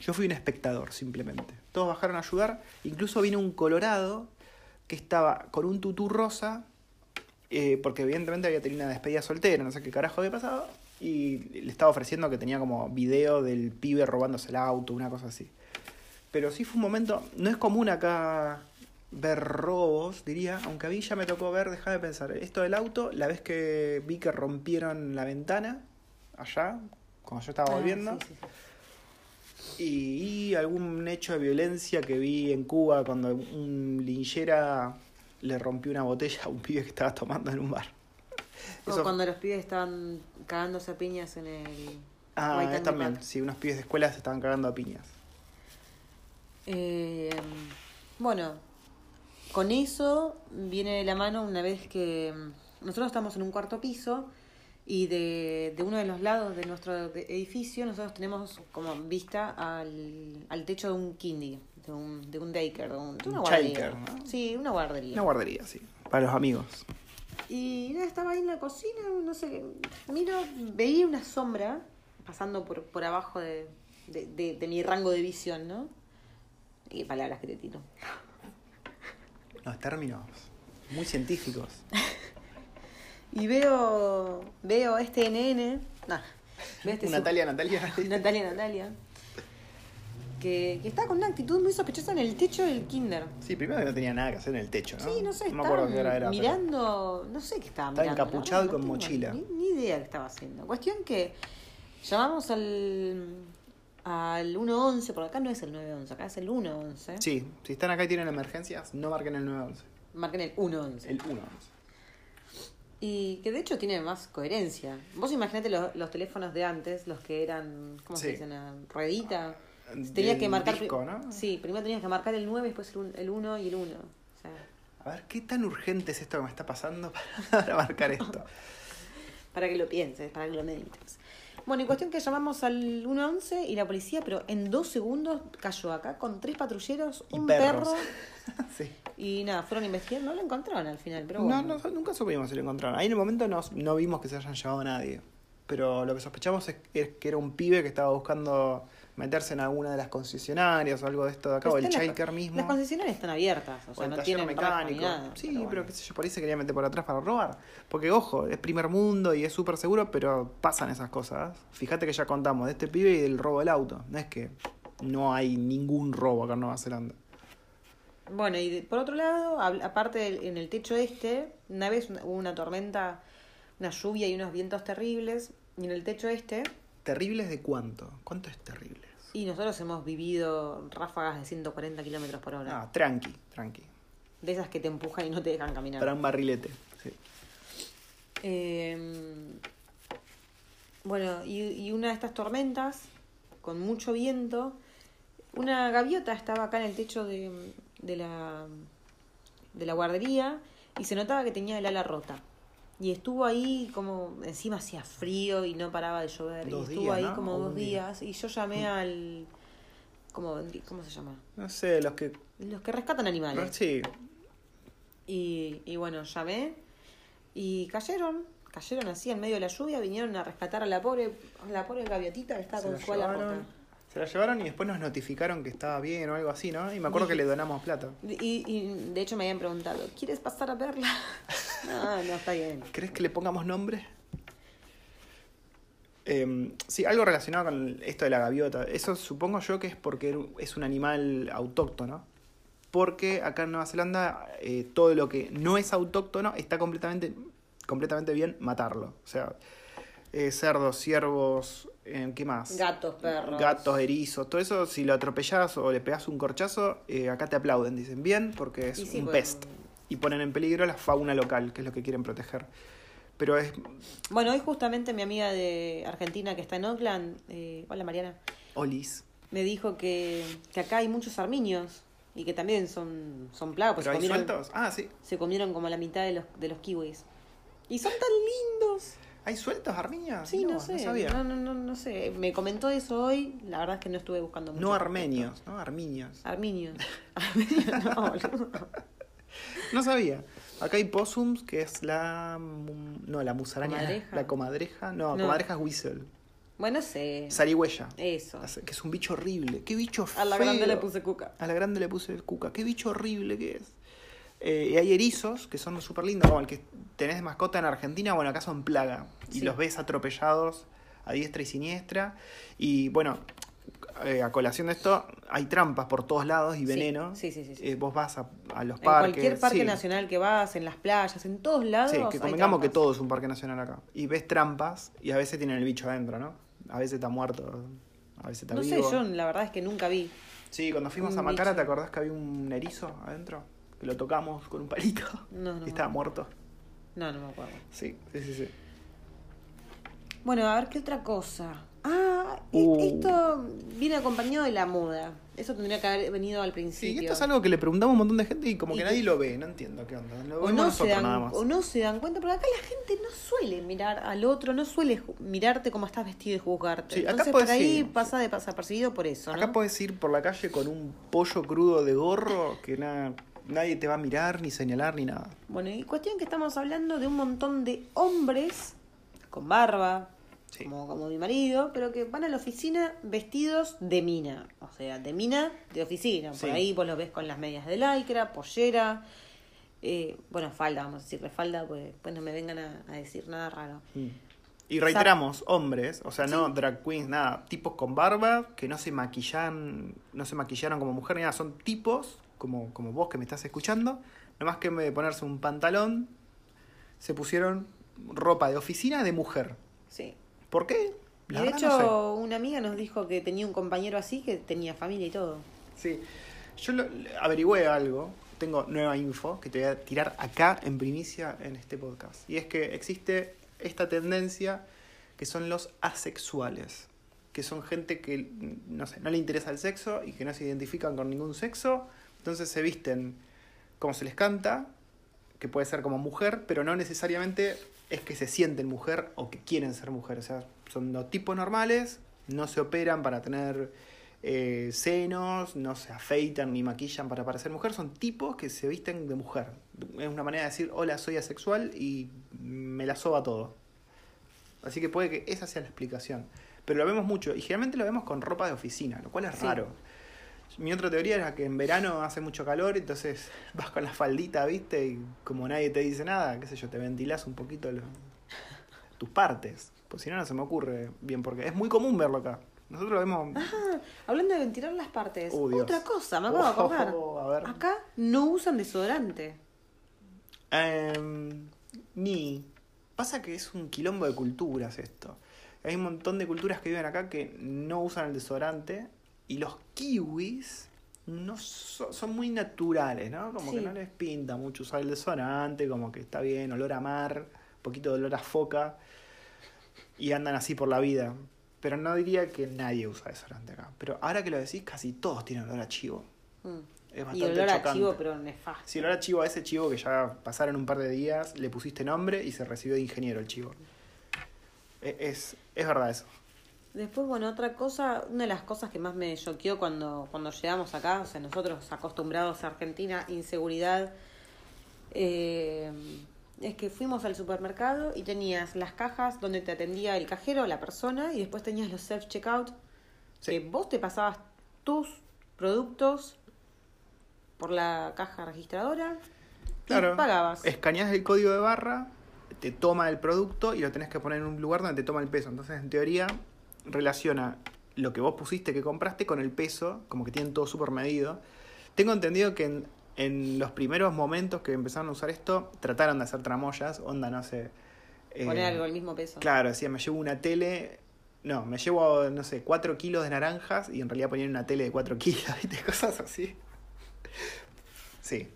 Yo fui un espectador, simplemente. Todos bajaron a ayudar. Incluso vino un colorado que estaba con un tutú rosa, eh, porque evidentemente había tenido una despedida soltera, no sé qué carajo había pasado, y le estaba ofreciendo que tenía como video del pibe robándose el auto, una cosa así. Pero sí fue un momento, no es común acá ver robos, diría, aunque a mí ya me tocó ver, déjame pensar, esto del auto, la vez que vi que rompieron la ventana, allá, cuando yo estaba Ah, volviendo, sí, sí, sí. Y, y algún hecho de violencia que vi en Cuba cuando un linchera le rompió una botella a un pibe que estaba tomando en un bar. O Eso- cuando los pibes estaban cagándose a piñas en el... Ah, es también, sí, unos pibes de escuela se estaban cagando a piñas. Eh, bueno, con eso viene de la mano una vez que mm, nosotros estamos en un cuarto piso y de, de uno de los lados de nuestro edificio nosotros tenemos como vista al, al techo de un kindy, de un, de un daycare, de, un- de una Un guardería. Sí, una guardería. Una guardería, sí, para los amigos. Y nada, estaba ahí en la cocina, no sé. Miro, veía una sombra pasando por, por abajo de, de, de- de mi rango de visión, ¿no? Y palabras que te tiro. Los términos muy científicos. Y veo, veo este NN, nah, veo este Natalia, Natalia. Natalia, Natalia, que, que estaba con una actitud muy sospechosa en el techo del kinder. Sí, primero que no tenía nada que hacer en el techo, ¿no? Sí, no sé, me acuerdo estaba qué hora era. pero- mirando, no sé qué estaba Estaba mirando. la encapuchado y con mochila. Ni, ni idea qué estaba haciendo. Cuestión que llamamos al al 111, por acá no es el 911, acá es el 111. Sí, si están acá y tienen emergencias, no marquen el 911. Marquen el 111. El 111. Y que de hecho tiene más coherencia. Vos imaginate los, los teléfonos de antes, los que eran, ¿cómo se dicen? Ah, Ruedita. Del Tenías que marcar. disco, ¿no? Sí, primero tenías que marcar el 9, después el un- el 1 y el 1. O sea, A ver, ¿qué tan urgente es esto que me está pasando para, para marcar esto? para que lo pienses, para que lo medites. Bueno, y cuestión que llamamos al 111 y la policía, pero en dos segundos cayó acá con tres patrulleros, Y un perros. perro. sí. Y nada, fueron a investigar, no lo encontraron al final, pero No, bueno. no, nunca supimos si lo encontraron. Ahí en el momento no, no vimos que se hayan llevado a nadie. Pero lo que sospechamos es, es que era un pibe que estaba buscando meterse en alguna de las concesionarias o algo de esto de acá, o el childcare mismo. Las concesionarias están abiertas, o o sea, el no tienen mecánico. nada. sí, pero pero, qué sé yo, por ahí se quería meter por atrás para robar. Porque, ojo, es primer mundo y es súper seguro, pero pasan esas cosas. Fíjate que ya contamos de este pibe y del robo del auto. No es que no hay ningún robo acá en Nueva Zelanda. Bueno, y de- por otro lado, aparte del- en el techo este, una vez hubo una tormenta, una lluvia y unos vientos terribles, y en el techo este, ¿Terribles de cuánto? ¿Cuánto es terribles? y nosotros hemos vivido ráfagas de 140 kilómetros por hora. Ah, tranqui, tranqui. De esas que te empujan y no te dejan caminar. Para un barrilete. Sí. Eh, bueno, y, y una de estas tormentas, con mucho viento, una gaviota estaba acá en el techo de, de la, de la guardería y se notaba que tenía el ala rota. Y estuvo ahí como, encima hacía frío y no paraba de llover. Dos y estuvo días, ahí ¿no? como O dos día. días. Y yo llamé al... ¿cómo, ¿Cómo se llama? No sé, los que. Los que rescatan animales. Sí, Y, y bueno, llamé y cayeron, cayeron así en medio de la lluvia, vinieron a rescatar a la pobre, a la pobre gaviotita que estaba se con la su llevaron. rota. Se la llevaron y después nos notificaron que estaba bien o algo así, ¿no? Y me acuerdo que le donamos plata. Y, y de hecho me habían preguntado, ¿quieres pasar a verla? no, no, está bien. ¿Crees que le pongamos nombre? Eh, sí, algo relacionado con esto de la gaviota. Eso supongo yo que es porque es un animal autóctono. Porque acá en Nueva Zelanda eh, todo lo que no es autóctono está completamente, completamente bien matarlo. O sea, eh, cerdos, ciervos, ¿qué más? Gatos, perros. Gatos, erizos, todo eso, si lo atropellás o le pegas un corchazo, eh, acá te aplauden, dicen bien, porque es un pest. Y ponen en peligro la fauna local, que es lo que quieren proteger. Pero es. Bueno, hoy justamente mi amiga de Argentina que está en Oakland, eh, hola Mariana, Olis. me dijo que, que acá hay muchos arminios y que también son, son plagas, pues ¿Pero se hay comieron, sueltos? Ah, sí. se comieron como la mitad de los, de los kiwis. Y son tan lindos. ¿Hay sueltos, Arminia? Sí, no, sé. sabía. No, no, no, no sé. Me comentó eso hoy. La verdad es que no estuve buscando mucho. No armenios, ¿no? Arminios. Arminios. Arminios, no, boludo. No sabía. Acá hay possums, que es la. mu- No, la musaraña. Comadreja. La comadreja. No, No. comadreja es whistle. Bueno, sé. Zarigüeya. Eso. Que es un bicho horrible. Qué bicho feo. A la grande le puse cuca. A la grande le puse el cuca. Qué bicho horrible que es. Eh, y hay erizos que son súper lindos, como el que tenés de mascota en Argentina, bueno, acá son plaga. Y Sí. los ves atropellados a diestra y siniestra. Y bueno, eh, a colación de esto, hay trampas por todos lados y veneno. sí, sí, sí, sí. Eh, vos vas a, a los En parques. cualquier parque sí. nacional que vas, en las playas, en todos lados. Sí, que convengamos que todo es un parque nacional acá. Y ves trampas y a veces tienen el bicho adentro, ¿no? A veces está muerto, a veces está No sé, vivo. yo la verdad es que nunca vi. Sí, cuando fuimos a Macara, bicho. ¿te acordás que había un erizo adentro? Que lo tocamos con un palito No, no. y estaba muerto. No, no me acuerdo. Sí, sí, sí. sí. Bueno, a ver qué otra cosa. Ah, Uh. esto viene acompañado de la moda. Eso tendría que haber venido al Sí, principio. esto es algo que le preguntamos a un montón de gente y como Y que que- nadie lo ve, no entiendo qué onda. Lo o no, se nosotros nada dan, más. o no se dan cuenta, porque acá la gente no suele mirar al otro, no suele mirarte como estás vestido y juzgarte. Sí, acá Entonces podés por ahí ir- pasa de desapercibido por eso, ¿no? Acá puedes ir por la calle con un pollo crudo de gorro que na- nadie te va a mirar, ni señalar, ni nada. Bueno, y cuestión que estamos hablando de un montón de hombres con barba, Sí. como, como mi marido, pero que van a la oficina vestidos de mina. O sea, de mina de oficina. Por Sí. ahí vos los ves con las medias de lycra, pollera, eh, bueno, falda, vamos a decirle falda, pues después no me vengan a, a decir nada raro. Mm. Y reiteramos, hombres, o sea, no drag queens, nada, tipos con barba que no se maquillan, no se maquillaron como mujer ni nada, son tipos como, como vos que me estás escuchando, nomás que en vez de ponerse un pantalón, se pusieron ropa de oficina de mujer. Sí. ¿Por qué? Y La de verdad hecho, no sé. una amiga nos dijo que tenía un compañero así que tenía familia y todo. Sí. Yo lo, averigüé algo, tengo nueva info que te voy a tirar acá en primicia en este podcast. Y es que existe esta tendencia que son los asexuales, que son gente que, no sé, no le interesa el sexo y que no se identifican con ningún sexo, entonces se visten como se les canta, que puede ser como mujer, pero no necesariamente es que se sienten mujer o que quieren ser mujer. O sea, son los tipos normales, no se operan para tener eh, senos, no se afeitan ni maquillan para parecer mujer, son tipos que se visten de mujer. Es una manera de decir, hola, soy asexual y me la soba todo. Así que puede que esa sea la explicación. Pero lo vemos mucho y generalmente lo vemos con ropa de oficina, lo cual es Sí. raro. Mi otra teoría era que en verano hace mucho calor, entonces vas con la faldita, ¿viste? Y como nadie te dice nada, qué sé yo, te ventilás un poquito lo- tus partes. Pues si no, no se me ocurre bien porque es muy común verlo acá. Nosotros lo vemos... Ah, hablando de ventilar las partes. Oh, Dios. Otra cosa, me acabo de acordar. Oh, a ver. Acá no usan desodorante. Em, ni. Pasa que es un quilombo de culturas esto. Hay un montón de culturas que viven acá que no usan el desodorante. Y los kiwis no so- son muy naturales, ¿no? Como Sí. que no les pinta mucho usar el desodorante, como que está bien, olor a mar, un poquito de olor a foca. Y andan así por la vida. Pero no diría que nadie usa desodorante acá. Pero ahora que lo decís, casi todos tienen olor a chivo. Mm. Es Y bastante olor a chivo, pero nefasto. Si olor a chivo a ese chivo que ya pasaron un par de días, le pusiste nombre y se recibió de ingeniero el chivo. E- Es, es verdad eso. Después, bueno, otra cosa, una de las cosas que más me choqueó cuando, cuando llegamos acá, o sea, nosotros acostumbrados a Argentina, inseguridad, eh, es que fuimos al supermercado y tenías las cajas donde te atendía el cajero, la persona, y después tenías los self-checkout, Sí. que vos te pasabas tus productos por la caja registradora Claro. y pagabas. Escaneás el código de barra, te toma el producto y lo tenés que poner en un lugar donde te toma el peso. Entonces, en teoría, relaciona lo que vos pusiste que compraste con el peso, como que tienen todo súper medido. Tengo entendido que en, en los primeros momentos que empezaron a usar esto, trataron de hacer tramoyas, onda, no sé. eh, Poner algo al mismo peso. Claro, decía, me llevo una tele. No, me llevo, no sé, 4 kilos de naranjas y en realidad ponían una tele de 4 kilos, ¿viste? Cosas así. Sí.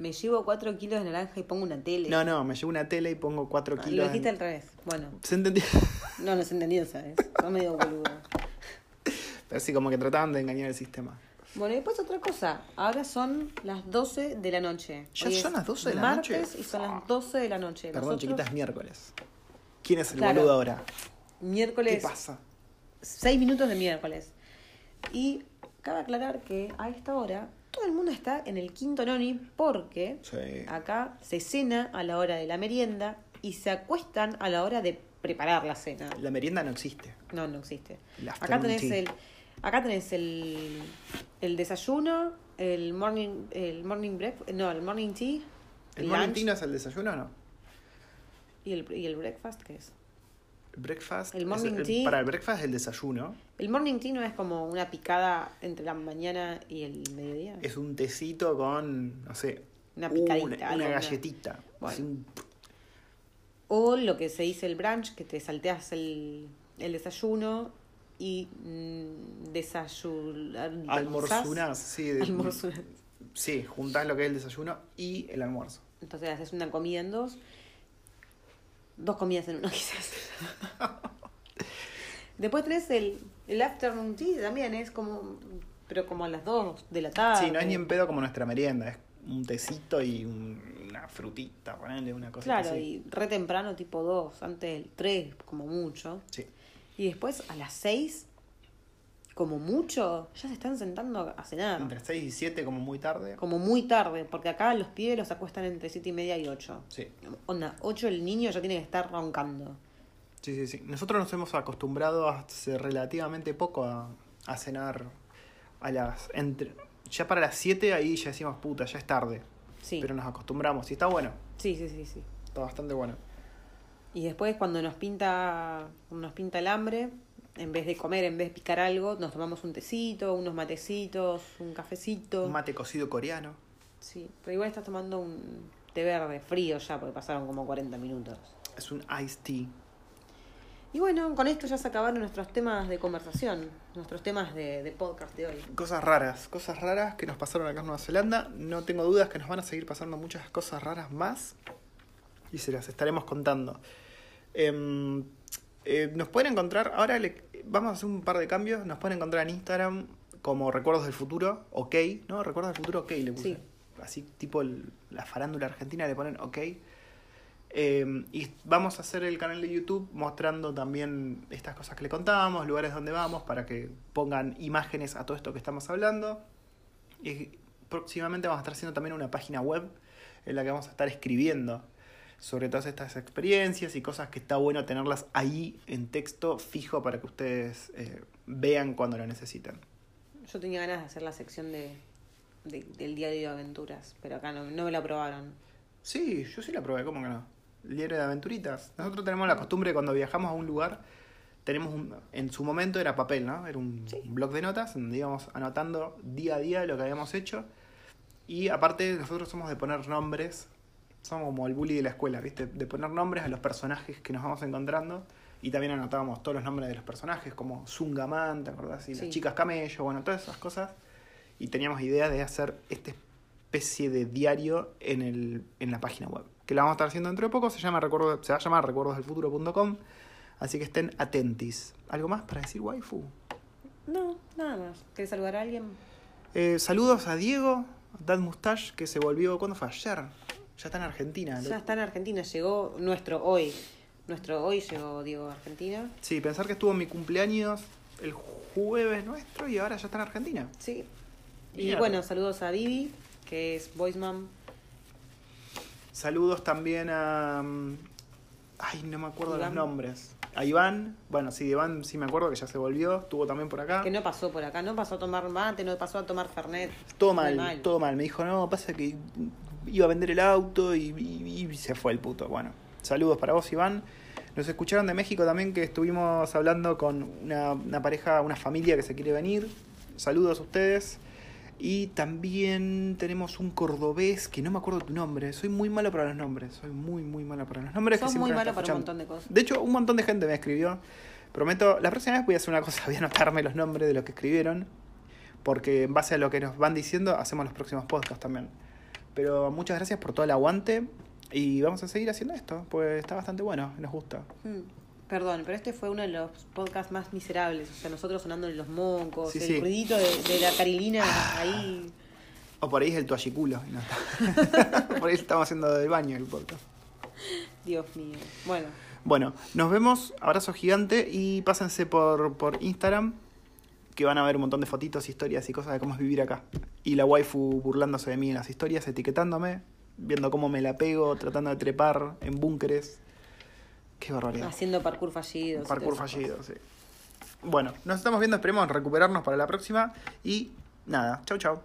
Me llevo 4 kilos de naranja y pongo una tele. No, no, me llevo una tele y pongo 4 Ah, kilos. Lo en- dijiste al revés. Bueno, ¿Se entendió? no lo has entendido, ¿sabes? No medio boludo. Pero sí, como que trataban de engañar el sistema. Bueno, y después otra cosa. Ahora son las 12 de la noche. ¿Ya Hoy son las 12 de la martes noche? y son las 12 de la noche. Perdón, Nosotros, chiquita, es miércoles. ¿Quién es el Claro. boludo ahora? Miércoles. ¿Qué pasa? 6 minutos de miércoles. Y cabe aclarar que a esta hora todo el mundo está en el quinto noni porque Sí. acá se cena a la hora de la merienda y se acuestan a la hora de preparar la cena. La merienda no existe. No, no existe. Acá tenés tea. el, acá tenés el, el desayuno, el morning, el morning breakfast, no, el morning tea, ¿El el morning lunch tea no es el desayuno o no? y el, y el breakfast, ¿qué es? El breakfast. El es morning tea. Para el breakfast es el desayuno. El morning tea no es como una picada entre la mañana y el mediodía. Es un tecito con, no sé, Una picadita, Una, galletita. Bueno. Así un- O lo que se dice el brunch, que te salteas el, el desayuno y mm, desayunar. Almorzunás, sí. de- Almorzunás. Sí, juntás lo que es el desayuno y el almuerzo. Entonces haces una comida en dos. Dos comidas en una, quizás. Después tenés el, el afternoon tea también, es como. Pero como a las dos de la tarde. Sí, no es ni en pedo como nuestra merienda, es un tecito y un- una frutita, ponerle una cosa Claro, así. y re temprano, tipo dos, antes del tres, como mucho. Sí. Y después a las seis, como mucho, ya se están sentando a cenar. Entre 6 y 7 como muy tarde. Como muy tarde, porque acá los pibes los acuestan entre siete y media y ocho. Sí. Onda, ocho el niño ya tiene que estar roncando. Sí, sí, sí. Nosotros nos hemos acostumbrado hace relativamente poco a, a cenar a las... Entre, ya para las 7 ahí ya decimos, puta, ya es tarde. Sí. Pero nos acostumbramos y está bueno. Sí, sí, sí, sí. Está bastante bueno. Y después cuando nos pinta, nos pinta el hambre, en vez de comer, en vez de picar algo, nos tomamos un tecito, unos matecitos, un cafecito. Un mate cocido coreano. Sí, pero igual estás tomando un té verde frío ya, porque pasaron como 40 minutos. Es un iced tea. Y bueno, con esto ya se acabaron nuestros temas de conversación, nuestros temas de, de podcast de hoy. Cosas raras, cosas raras que nos pasaron acá en Nueva Zelanda. No tengo dudas que nos van a seguir pasando muchas cosas raras más. Y se las estaremos contando. Em, eh, nos pueden encontrar, ahora le- vamos a hacer un par de cambios. Nos pueden encontrar en Instagram como Recuerdos del Futuro, ok, ¿no? Recuerdos del Futuro, ok, le puse. Sí. Así tipo el- la farándula argentina le ponen ok. Eh, y vamos a hacer el canal de YouTube mostrando también estas cosas que le contábamos, lugares donde vamos, para que pongan imágenes a todo esto que estamos hablando. Y próximamente vamos a estar haciendo también una página web en la que vamos a estar escribiendo sobre todas estas experiencias y cosas que está bueno tenerlas ahí en texto fijo para que ustedes eh, vean cuando lo necesiten. Yo tenía ganas de hacer la sección de, de- del diario de aventuras, pero acá no, no me la aprobaron. Sí, yo sí la probé, ¿cómo que no? El diario de aventuritas. Nosotros tenemos la costumbre cuando viajamos a un lugar, tenemos un, en su momento era papel, ¿no? Era un, Sí. un blog de notas donde íbamos anotando día a día lo que habíamos hecho. Y aparte nosotros somos de poner nombres, somos como el bully de la escuela, ¿viste? De poner nombres a los personajes que nos vamos encontrando. Y también anotábamos todos los nombres de los personajes, como Zungaman, ¿te acordás? Y Sí. las chicas camello, bueno, todas esas cosas. Y teníamos idea de hacer esta especie de diario en, el, en la página web. Que la vamos a estar haciendo dentro de poco, se, llama recuerdo, se va a llamar recuerdosdelfuturo.com. Así que estén atentis. ¿Algo más para decir, waifu? No, nada más. ¿Querés saludar a alguien? Eh, saludos a Diego, Dad Mustache, que se volvió, ¿cuándo fue? Ayer. Ya está en Argentina. Ya está en Argentina, llegó nuestro hoy. Nuestro hoy llegó Diego a Argentina. Sí, pensar que estuvo en mi cumpleaños el jueves nuestro y ahora ya está en Argentina. Sí. Y Mierda. bueno, saludos a Vivi, que es voiceman. Saludos también a. mm, Ay, no me acuerdo Iván. los nombres. A Iván. Bueno, sí, Iván sí me acuerdo que ya se volvió. Estuvo también por acá. Que no pasó por acá, no pasó a tomar mate, no pasó a tomar Fernet. Todo mal, todo mal. Me dijo, no, pasa que iba a vender el auto y, y- y se fue el puto. Bueno, saludos para vos, Iván. Nos escucharon de México también que estuvimos hablando con una, una pareja, una familia que se quiere venir. Saludos a ustedes. Y también tenemos un cordobés que no me acuerdo tu nombre. Soy muy malo para los nombres. Soy muy, muy malo para los nombres. siempre muy malo para un montón de cosas. De hecho, un montón de gente me escribió. Prometo, la próxima vez voy a hacer una cosa, voy a anotarme los nombres de los que escribieron. Porque en base a lo que nos van diciendo, hacemos los próximos podcasts también. Pero muchas gracias por todo el aguante. Y vamos a seguir haciendo esto, pues está bastante bueno, nos gusta. Mm, Perdón, pero este fue uno de los podcasts más miserables. O sea, nosotros sonando en los moncos, Sí, el sí. ruidito de, de la carilina ahí. O por ahí es el toalliculo. no está. por ahí estamos haciendo del baño el podcast. Dios mío. Bueno, Bueno, nos vemos. Abrazo gigante. Y pásense por, por Instagram. Que van a ver un montón de fotitos, historias y cosas de cómo es vivir acá. Y la waifu burlándose de mí en las historias, etiquetándome. Viendo cómo me la pego, tratando de trepar en búnkeres. Qué barbaridad. haciendo parkour fallido. Parkour fallido, sí. Bueno, nos estamos viendo. Esperemos recuperarnos para la próxima. Y nada, chau, chau.